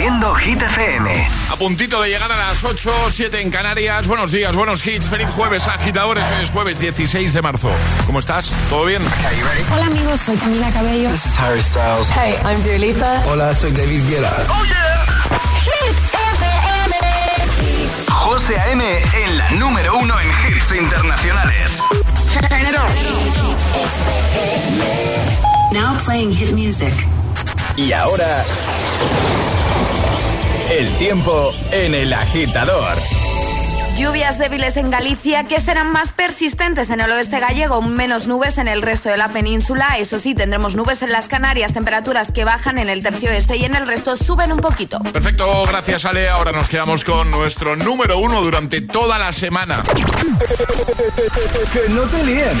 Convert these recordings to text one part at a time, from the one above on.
Haciendo Hit FM. A puntito de llegar a las 8, 7 en Canarias. Buenos días, buenos hits. Feliz jueves, agitadores. Hoy es jueves 16 de marzo. ¿Cómo estás? ¿Todo bien? Hola amigos, soy Camila Cabello. This is Harry Styles. Hey, I'm Dua Lipa. Hola, soy David Guetta. ¡Oh, yeah! Hit FM. José A.M. en la número uno en hits internacionales. Turn it on. Now playing hit music. Y ahora... El tiempo en el agitador. Lluvias débiles en Galicia que serán más persistentes en el oeste gallego, menos nubes en el resto de la península. Eso sí, tendremos nubes en las Canarias, temperaturas que bajan en el tercio oeste y en el resto suben un poquito. Perfecto, gracias Ale. Ahora nos quedamos con nuestro número uno durante toda la semana. Que no te líen.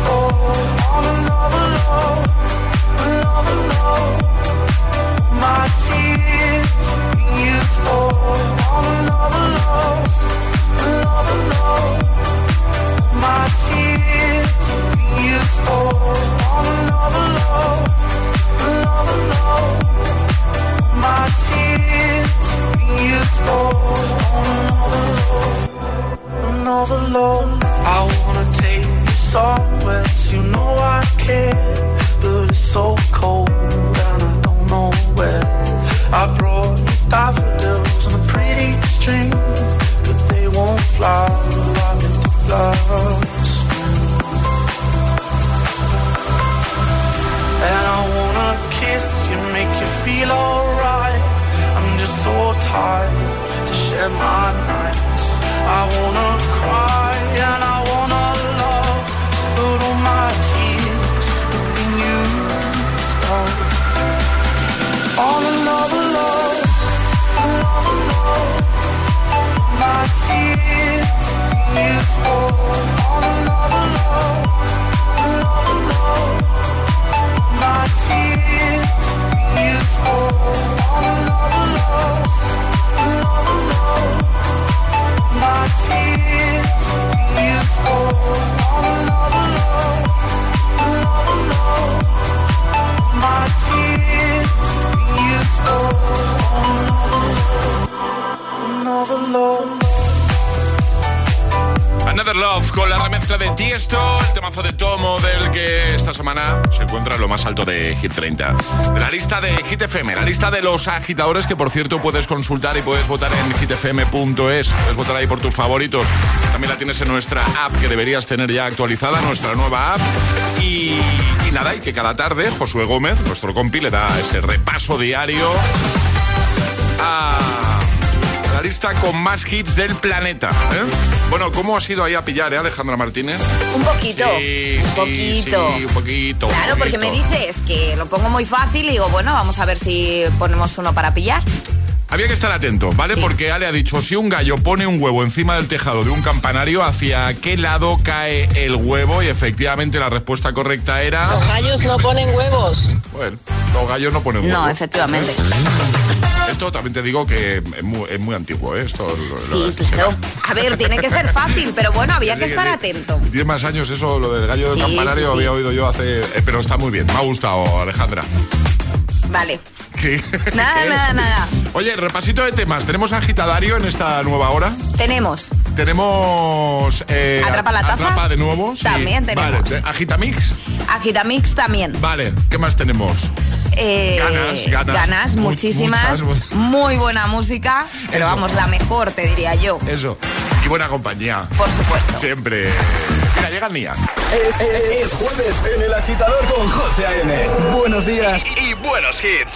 30. De la lista de Hit FM, la lista de los agitadores que por cierto puedes consultar y puedes votar en hitfm.es. Puedes votar ahí por tus favoritos. También la tienes en nuestra app que deberías tener ya actualizada, nuestra nueva app. Y, y nada, y que cada tarde Josué Gómez, nuestro compi, le da ese repaso diario a la lista con más hits del planeta. ¿eh? Bueno, ¿cómo has ido ahí a pillar, eh, Alejandra Martínez? Un poquito, Sí, un sí, poquito. sí, un poquito. un Claro, porque me dices que lo pongo muy fácil y digo, bueno, vamos a ver si ponemos uno para pillar. Había que estar atento, ¿vale? Sí. Porque Ale ha dicho, si un gallo pone un huevo encima del tejado de un campanario, ¿hacia qué lado cae el huevo? Y efectivamente la respuesta correcta era... Los gallos no ponen huevos. Bueno, los gallos no ponen huevo. No, efectivamente. Esto también te digo que es muy, es muy antiguo, ¿eh? Esto, Sí, claro. A ver, tiene que ser fácil, pero bueno, había que estar atento. Tiene más años eso, lo del gallo Sí, del campanario, había oído yo hace... eh, pero está muy bien, me ha gustado, Alejandra. Vale. ¿Qué? Nada, ¿Qué? nada, nada. Oye, repasito de temas. ¿Tenemos agitadario en esta nueva hora? Tenemos. Tenemos... eh, ¿Atrapa la taza? Atrapa de nuevo. sí. También tenemos. Vale, ¿de- agitamix. Agitamix también. Vale, ¿qué más tenemos? Eh, Ganas, ganas. ganas, Mu- muchísimas. muchas, Muy buena música, pero Eso. vamos, la mejor, te diría yo. Eso. Y buena compañía. Por supuesto. Siempre. Mira, llega Nia. Es, es- es jueves en el agitador con José A.M. Buenos días. Y buenos hits.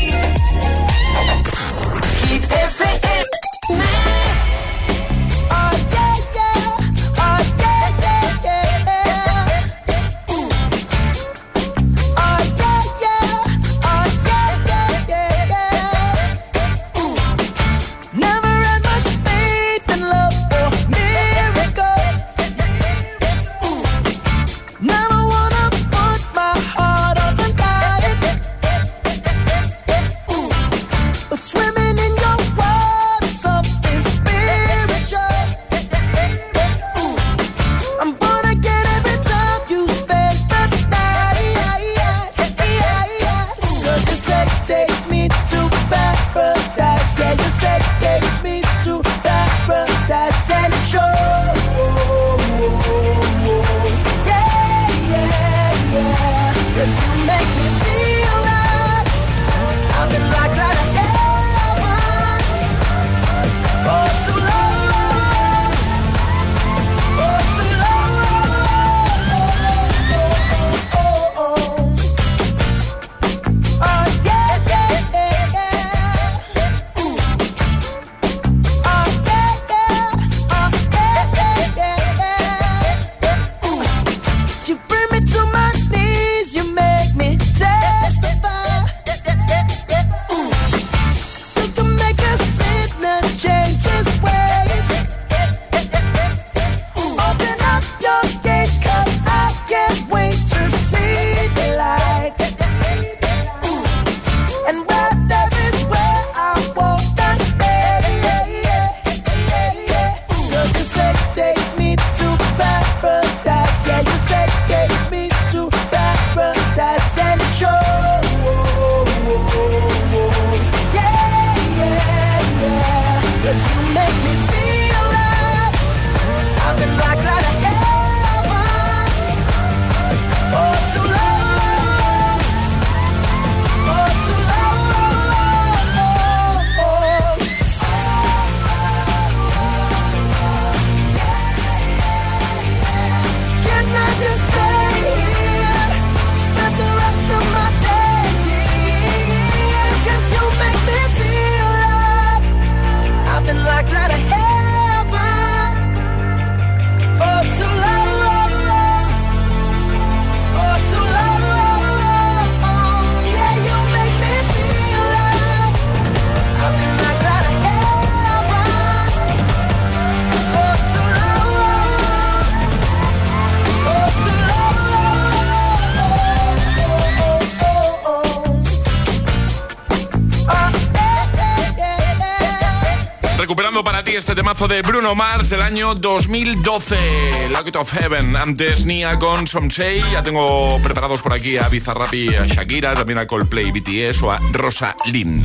De Bruno Mars del año 2012, Locket of Heaven. Antes Nia con Say. Ya tengo preparados por aquí a Bizarrap a Shakira, también a Coldplay, BTS o a Rosa Lynn.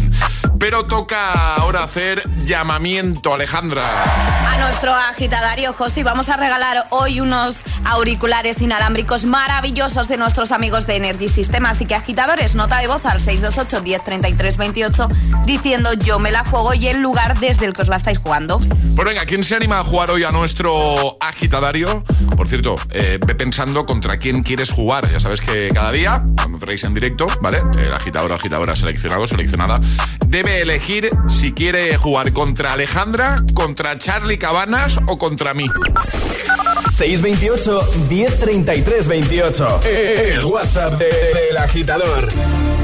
Pero toca ahora hacer llamamiento, Alejandra. A nuestro agitadario José vamos a regalar hoy unos auriculares inalámbricos maravillosos de nuestros amigos de Energy System. Así que agitadores, nota de voz al 628 1033 28 diciendo yo me la juego y el lugar desde el que os la estáis jugando. Pues venga, ¿quién se anima a jugar hoy a nuestro agitadario? Por cierto, eh, ve pensando contra quién quieres jugar. Ya sabes que cada día, cuando traéis en directo, ¿vale? El agitador o agitadora seleccionado, seleccionada, debe elegir si quiere jugar contra Alejandra, contra Charlie Cabanas o contra mí. 628 1033 28. El WhatsApp del agitador. que te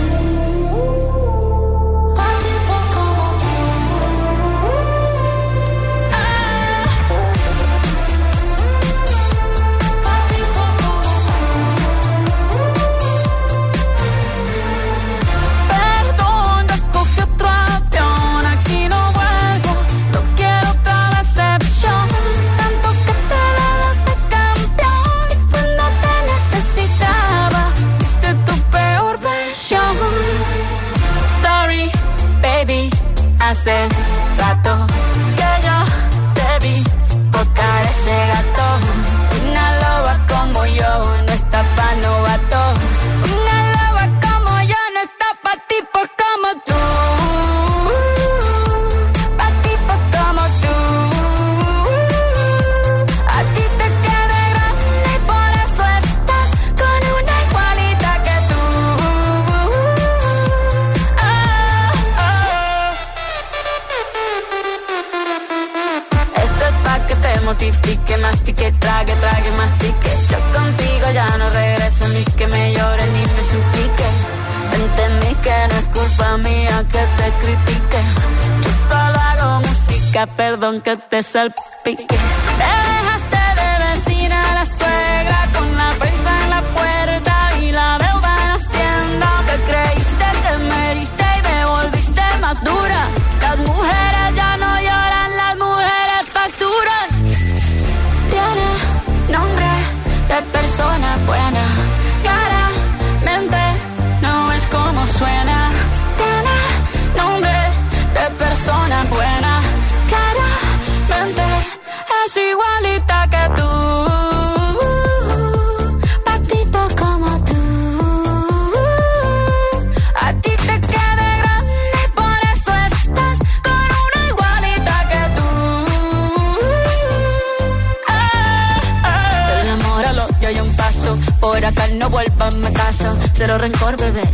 said Te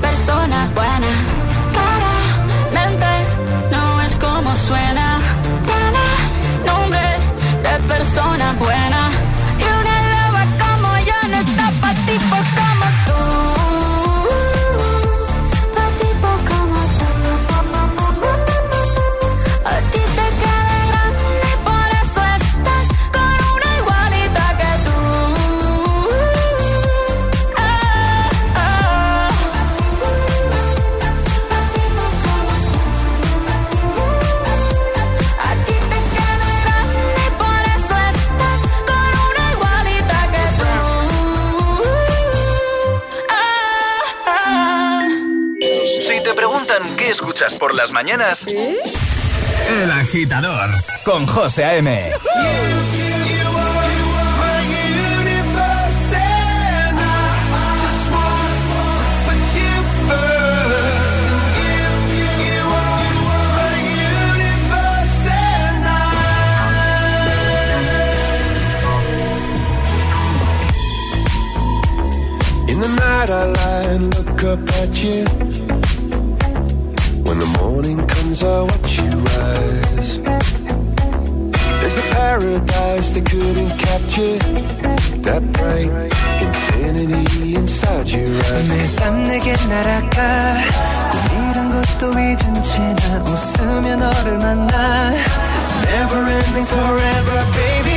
Persona buena. Claramente no es como suena. Tiene nombre de persona buena. Escuchas por las mañanas? El agitador con José A.M. In the night I lie and look up at you morning comes, I watch you rise. There's a paradise they couldn't capture. That bright infinity inside your eyes. 매밤 내게 날아가 꿈이란 것도 잊은 채나 웃으며 너를 만나 Never ending forever baby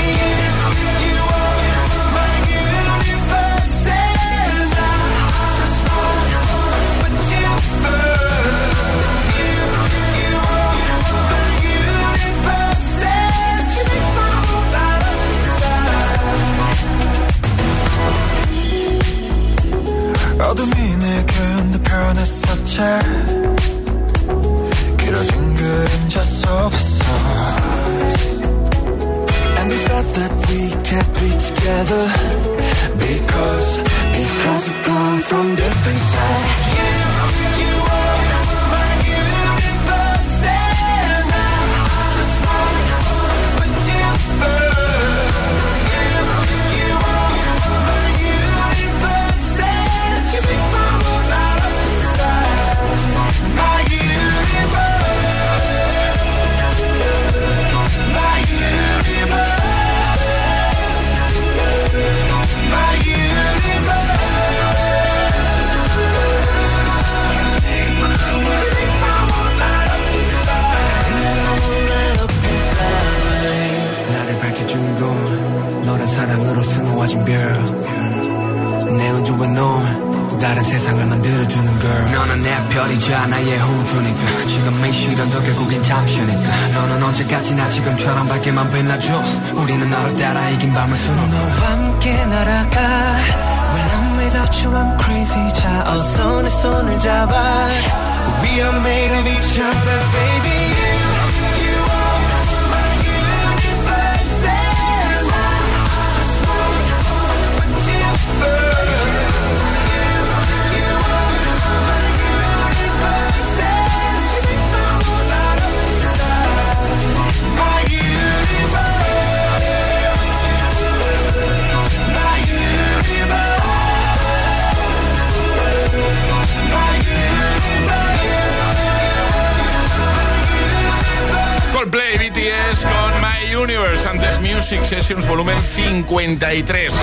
Sessions volumen 53.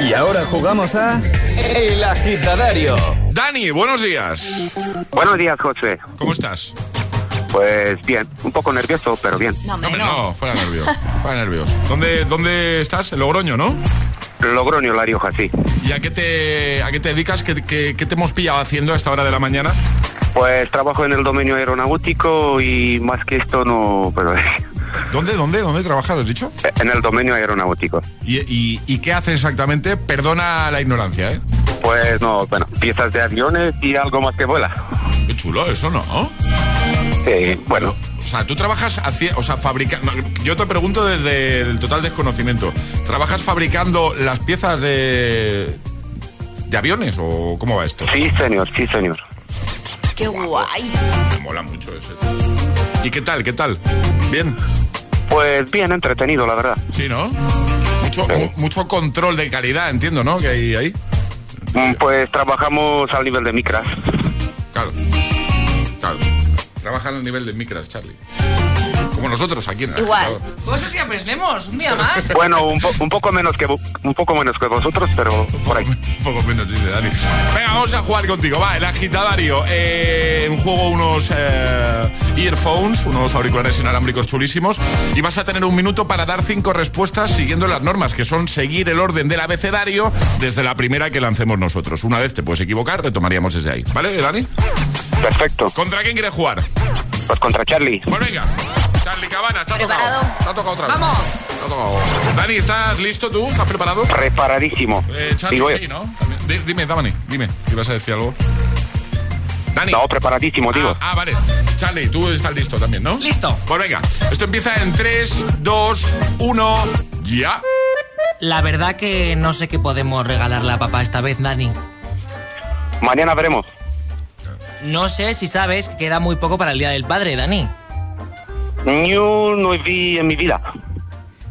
Y ahora jugamos a El Agitadario. Dani, buenos días. Buenos días, José. ¿Cómo estás? Pues bien, un poco nervioso, pero bien. No, Hombre, no, fuera nervios. Fuera nervios. ¿Dónde, ¿Dónde estás? En Logroño, ¿no? Logroño, La Rioja, sí. ¿Y a qué te, a qué te dedicas? ¿Qué, qué, qué te hemos pillado haciendo a esta hora de la mañana? Pues trabajo en el dominio aeronáutico y más que esto no... Pero, ¿Dónde, dónde, dónde trabajas, has dicho? en el dominio aeronáutico. ¿Y, y, y qué haces exactamente? Perdona la ignorancia, ¿eh? Pues no, bueno, piezas de aviones y algo más que vuela. Qué chulo, eso no. Sí, bueno. O sea, tú trabajas, haci- o sea, fabricando. Yo te pregunto desde el total desconocimiento. ¿Trabajas fabricando las piezas de. de aviones o cómo va esto? Sí, señor, sí, señor. Qué guay. Me mola mucho ese. ¿Y qué tal, qué tal? ¿Bien? Pues bien entretenido, la verdad. Sí, ¿no? Mucho, mu- mucho control de calidad, entiendo, ¿no? Que hay ahí. Mm, Pues trabajamos al nivel de micras. Claro. Claro. Trabajan al nivel de micras, Charlie. Como nosotros aquí en Igual. Cosas que aprendemos, un día más. Bueno, un, po- un poco menos que un poco menos que vosotros, pero por ahí. Un poco menos, dice Dani. Venga, vamos a jugar contigo. Va, el agitadario. Eh, en juego unos eh, earphones, unos auriculares inalámbricos chulísimos. Y vas a tener un minuto para dar cinco respuestas siguiendo las normas, que son seguir el orden del abecedario desde la primera que lancemos nosotros. Una vez te puedes equivocar, retomaríamos desde ahí. ¿Vale, Dani? Perfecto. ¿Contra quién quieres jugar? Pues contra Charlie. Pues venga. Charlie Cabana, está Preparado. tocado. Está tocado otra vez. Vamos. Está tocado. Dani, ¿estás listo tú? ¿Estás preparado? Preparadísimo. Eh, Charlie, Digo, sí, ¿no? También. Di- Dime, Dani, dime. ¿Ibas a decir algo? Dani. No, preparadísimo, digo. Ah, ah, vale. Charlie, tú estás listo también, ¿no? Listo. Pues venga, esto empieza en 3, 2, 1, ya. La verdad que no sé qué podemos regalarle a papá esta vez, Dani. Mañana veremos. No sé si sabes que queda muy poco para el Día del Padre, Dani. Yo no vi en mi vida.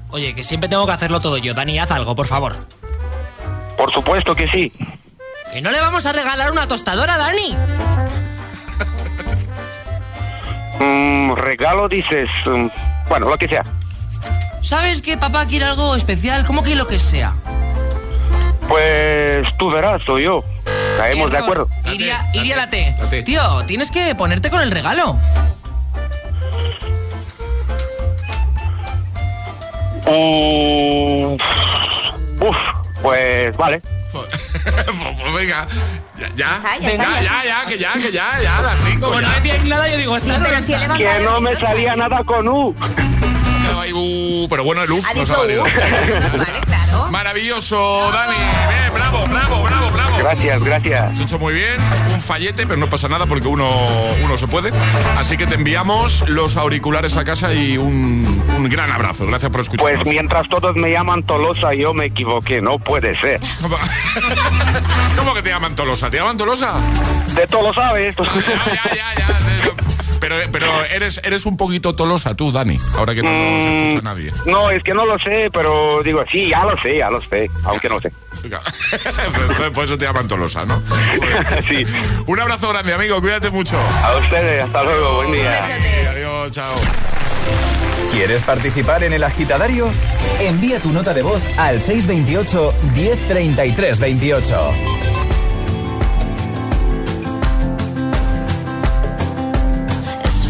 Oye, que siempre tengo que hacerlo todo yo. Dani, haz algo, por favor. Por supuesto que sí. Que no le vamos a regalar una tostadora, Dani. Mm, regalo dices, mm, bueno, lo que sea. ¿sabes que papá quiere algo especial? ¿Cómo que lo que sea? Pues tú verás, soy yo. Caemos de acuerdo. Iría, iría la T. Tío, tienes que ponerte con el regalo. Mm, uf, pues vale. pues venga, ya, ya, está, ya ya, está, ya ya, ya, que ya, que ya, ya, las cinco. Como no ya. me tienes nada, yo digo, Sí, pero si he Que no me salía nada con U. Ay, uh, pero bueno, el UF Ha nos dicho ha valido. U, vale, claro. Maravilloso, Dani. Bien, bravo, bravo, bravo. Gracias, gracias. Has hecho muy bien, un fallete, pero no pasa nada porque uno, uno se puede. Así que te enviamos los auriculares a casa y un, un gran abrazo. Gracias por escucharnos. Pues mientras todos me llaman Tolosa, yo me equivoqué. No puede ser. ¿Cómo? ¿Cómo que te llaman Tolosa? ¿Te llaman Tolosa? De todo lo sabes. Ya, ya, ya, ya. Pero, pero eres, eres un poquito Tolosa tú, Dani, ahora que no nos Mm. escucha nadie. No, es que no lo sé, pero digo, sí, ya lo sé, ya lo sé, aunque no sé. Venga. Entonces, por eso te llaman Tolosa, ¿no? sí. Un abrazo grande, amigo, cuídate mucho. A ustedes, hasta luego, buen día. Adiós, chao. ¿Quieres participar en el agitadario? Envía tu nota de voz al 628 1033 28.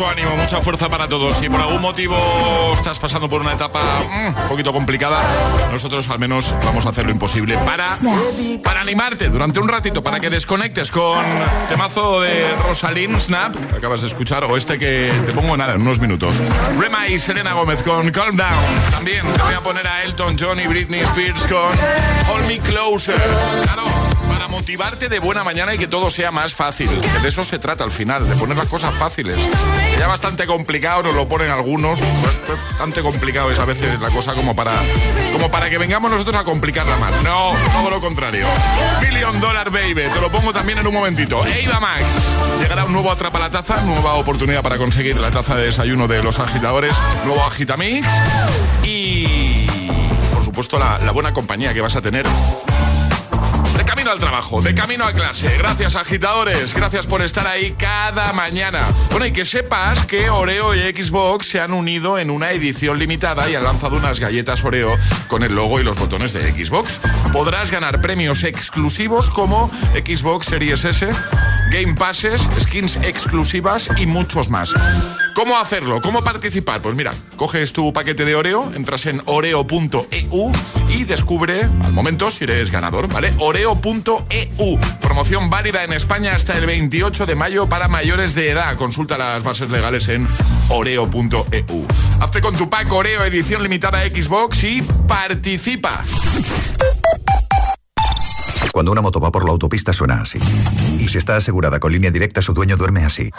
Mucho ánimo, mucha fuerza para todos. Si por algún motivo estás pasando por una etapa mm, un poquito complicada, nosotros al menos vamos a hacer lo imposible para, para animarte durante un ratito, para que desconectes con temazo de Rosalind Snap, acabas de escuchar, o este que te pongo nada en unos minutos. Rema y Selena Gómez con Calm Down. También te voy a poner a Elton John y Britney Spears con Hold Me Closer. Claro, para motivarte de buena mañana y que todo sea más fácil. De eso se trata al final, de poner las cosas fáciles. ya bastante complicado, nos lo ponen algunos. Bastante complicado es a veces la cosa como para, como para que vengamos nosotros a complicarla más. No, todo lo contrario. Million Dollar Baby, te lo pongo también en un momentito. Eva Max, llegará un nuevo Atrapa la Taza, nueva oportunidad para conseguir la taza de desayuno de los agitadores, nuevo Agitamix y, por supuesto, la, buena compañía que vas a tener al trabajo, de camino a clase. Gracias, agitadores. Gracias por estar ahí cada mañana. Bueno, y que sepas que Oreo y Xbox se han unido en una edición limitada y han lanzado unas galletas Oreo con el logo y los botones de Xbox. Podrás ganar premios exclusivos como Xbox Series S, Game Passes, skins exclusivas y muchos más. ¿Cómo hacerlo? ¿Cómo participar? Pues mira, coges tu paquete de Oreo, entras en oreo.eu y descubre al momento si eres ganador, ¿vale? Oreo.eu. Promoción válida en España hasta el 28 de mayo para mayores de edad. Consulta las bases legales en oreo.eu. Hazte con tu pack Oreo edición limitada Xbox y participa. Cuando una moto va por la autopista suena así. Y si está asegurada con línea directa, su dueño duerme así.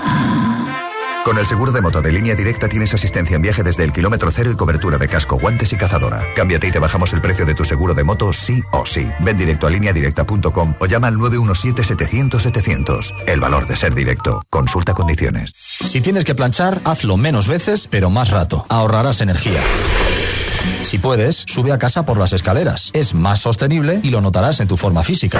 Con el seguro de moto de línea directa tienes asistencia en viaje desde el kilómetro cero y cobertura de casco, guantes y cazadora. Cámbiate y te bajamos el precio de tu seguro de moto sí o sí. Ven directo a lineadirecta.com o llama al 917-700-700. El valor de ser directo. Consulta condiciones. Si tienes que planchar, hazlo menos veces, pero más rato. Ahorrarás energía. Si puedes, sube a casa por las escaleras. Es más sostenible y lo notarás en tu forma física.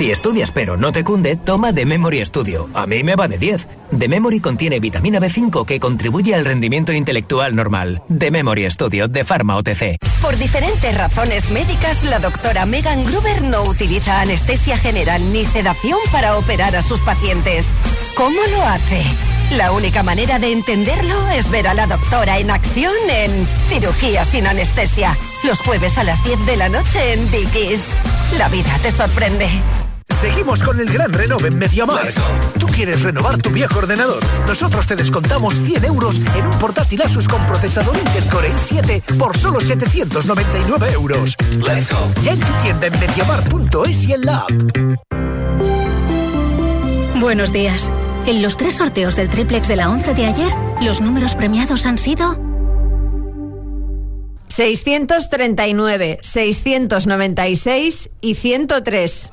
Si estudias pero no te cunde, toma The Memory Studio. A mí me va de 10. The Memory contiene vitamina B5 que contribuye al rendimiento intelectual normal. The Memory Studio de Pharma OTC. Por diferentes razones médicas, la doctora Megan Gruber no utiliza anestesia general ni sedación para operar a sus pacientes. ¿Cómo lo hace? La única manera de entenderlo es ver a la doctora en acción en Cirugía sin anestesia. Los jueves a las 10 de la noche en Dickies. La vida te sorprende. Seguimos con el gran renove en MediaMarkt. ¿Tú quieres renovar tu viejo ordenador? Nosotros te descontamos 100 euros en un portátil Asus con procesador Intel Core i7 por solo 799 euros. Ya en tu tienda en MediaMarkt.es y en la app. Buenos días. En los tres sorteos del triplex de la 11 de ayer, los números premiados han sido 639, 696 y 103.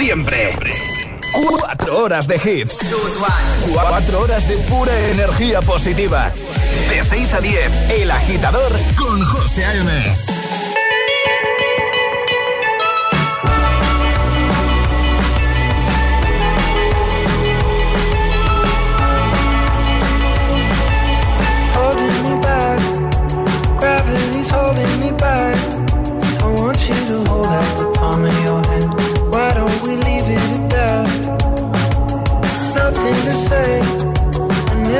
siempre. Cuatro horas de hits. Cuatro horas de pura energía positiva. De 6 a 10, El Agitador con José A.M. Holding me back. I want you to hold out the palm of your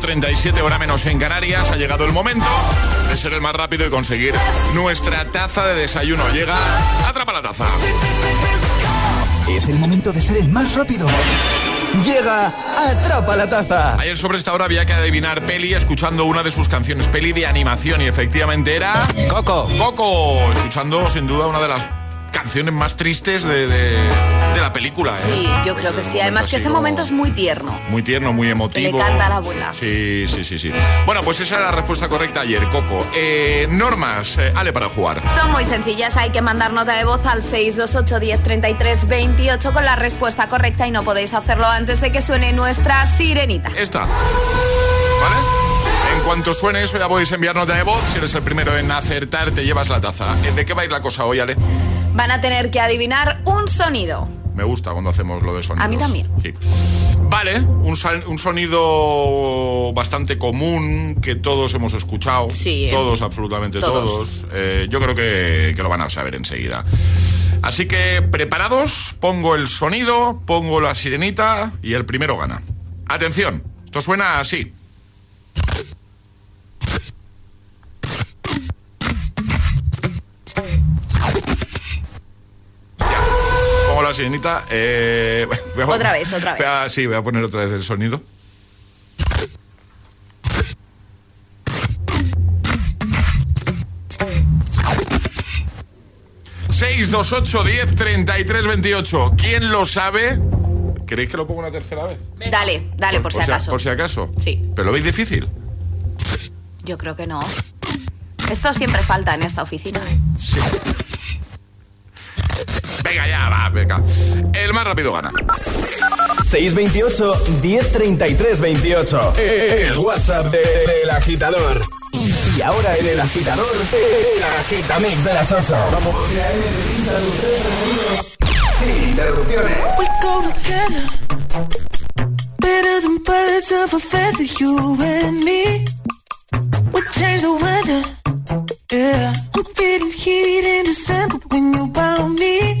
8.37 hora menos en Canarias. Ha llegado el momento de ser el más rápido y conseguir nuestra taza de desayuno. Llega, atrapa la taza. Es el momento de ser el más rápido. Llega, atrapa la taza. Ayer sobre esta hora había que adivinar Peli escuchando una de sus canciones, Peli de animación, y efectivamente era... Coco. Coco, escuchando sin duda una de las canciones más tristes de, de- de la película. ¿eh? Sí, yo creo que sí. Además que ese momento es muy tierno. Muy tierno, muy emotivo. Le canta a la abuela. Sí, sí, sí, sí. Bueno, pues esa era la respuesta correcta ayer, Coco. Eh, normas, eh, Ale, para jugar. Son muy sencillas, hay que mandar nota de voz al 628 10 33 28 con la respuesta correcta y no podéis hacerlo antes de que suene nuestra sirenita. Esta. ¿Vale? En cuanto suene eso ya podéis enviar nota de voz. Si eres el primero en acertar, te llevas la taza. Eh, ¿De qué va a ir la cosa hoy, Ale? Van a tener que adivinar un sonido. Me gusta cuando hacemos lo de sonidos. A mí también. Sí. Vale, un, sonido bastante común que todos hemos escuchado. Sí, ¿eh? Todos, absolutamente todos. Todos. Eh, yo creo que, que lo van a saber enseguida. Así que, preparados, pongo el sonido, pongo la sirenita y el primero gana. Atención, esto suena así. La sirenita. eh, a- Otra vez, otra vez. voy a- sí, voy a poner otra vez el sonido. Seis, dos, ocho, diez, treinta y tres, veintiocho. ¿Quién lo sabe? ¿Queréis que lo ponga una tercera vez? Dale, dale, por, si acaso. Por si acaso. Sí. ¿Pero lo veis difícil? Yo creo que no. Esto siempre falta en esta oficina. Sí. Venga, ya, va, venga. El más rápido gana. 628 1033 28. El WhatsApp de- del agitador. Y ahora en el agitador, el agitamix de las 8. Vamos. Sin interrupciones. We go together. Better than birds of a feather, you and me. We change the weather. Yeah. I'm feeling heat in December when you found me.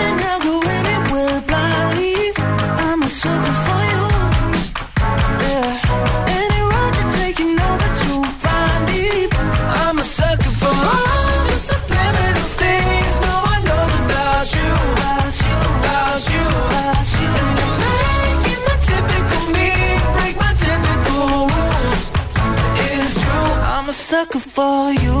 for you.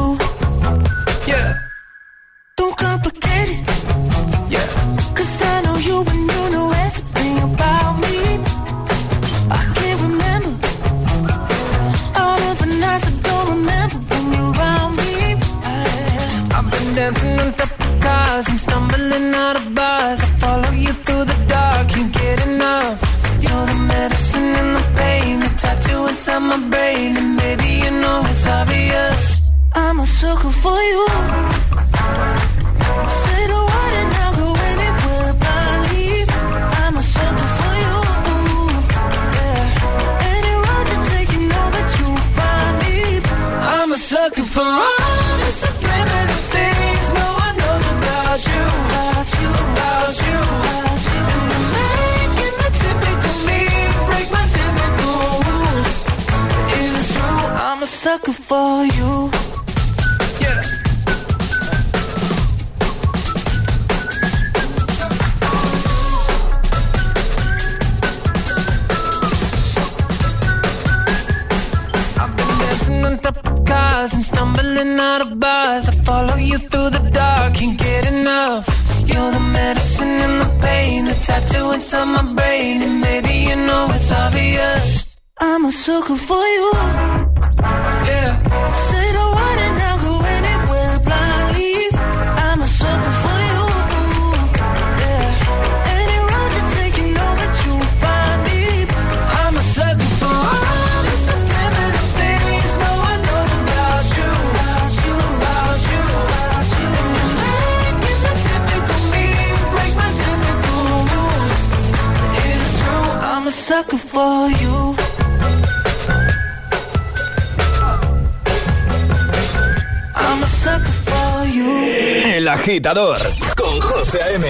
agitador con José M.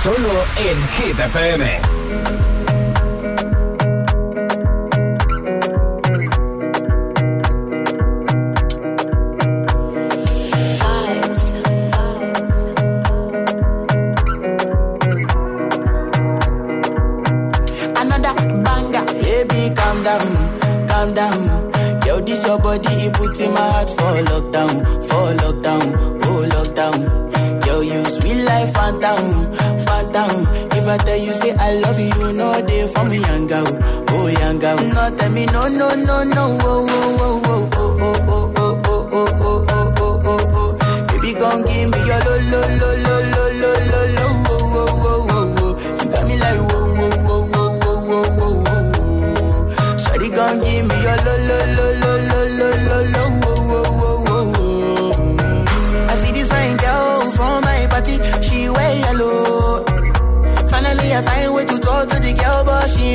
Solo en Hit FM. Another banger, baby, calm down, calm down. Yo, this your body, it puts in my heart for lockdown, for lockdown, oh lockdown. I say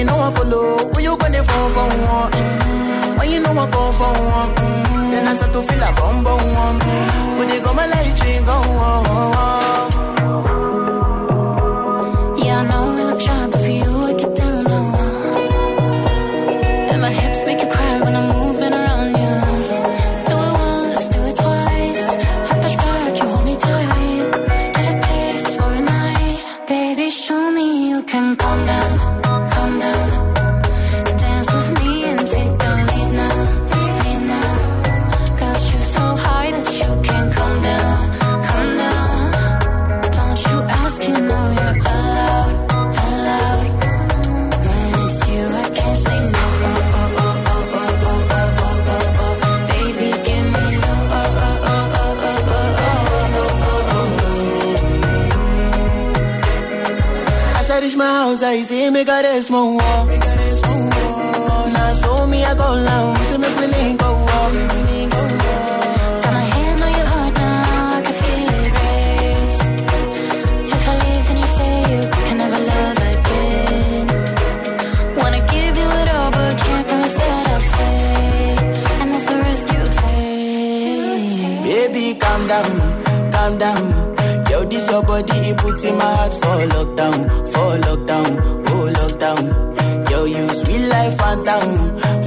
you know I follow. When you gonna fall for one? Mm. When you know I fall for one? Mm. Then I start to feel a bum bum one. When they go my light, you go on. Rest more walk. Now so me I go down, say make we link go walk. Got my hand on your heart now, I can feel it race. If I leave, then you say you can never love again. Wanna give you it all, but can't promise that I'll stay. And that's the risk you take. Baby, calm down, calm down. Yo, this your body, it puts in my heart for lockdown, for lockdown, oh lockdown. Yo, you sweet life, phantom,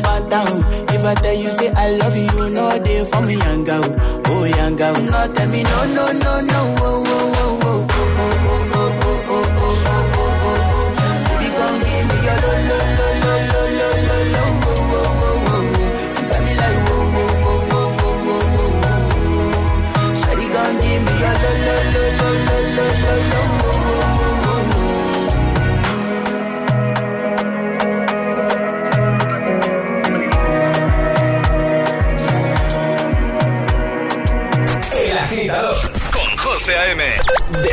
phantom. If I tell you say I love you, know they for me, young girl, oh young girl. No, tell me no, no, no, no,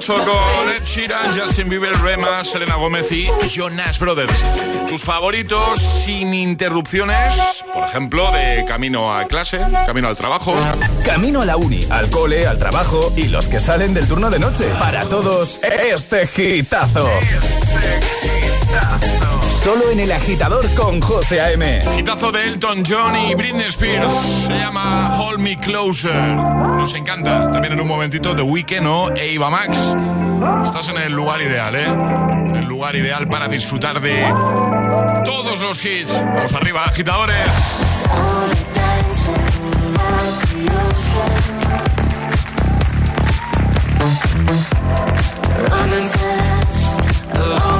8 con Ed Sheeran, Justin Bieber, Rema, Selena Gómez y Jonas Brothers. Tus favoritos sin interrupciones, por ejemplo, de camino a clase, camino al trabajo. Camino a la uni, al cole, al trabajo y los que salen del turno de noche. Para todos, este gitazo. Solo en el agitador con José A.M. Gitazo de Elton John y Britney Spears. Se llama Hold Me Closer. Nos encanta. También en un momentito de Weekend o Eva Max. Estás en el lugar ideal, ¿eh? En el lugar ideal para disfrutar de todos los hits. Vamos arriba, agitadores. Running fast along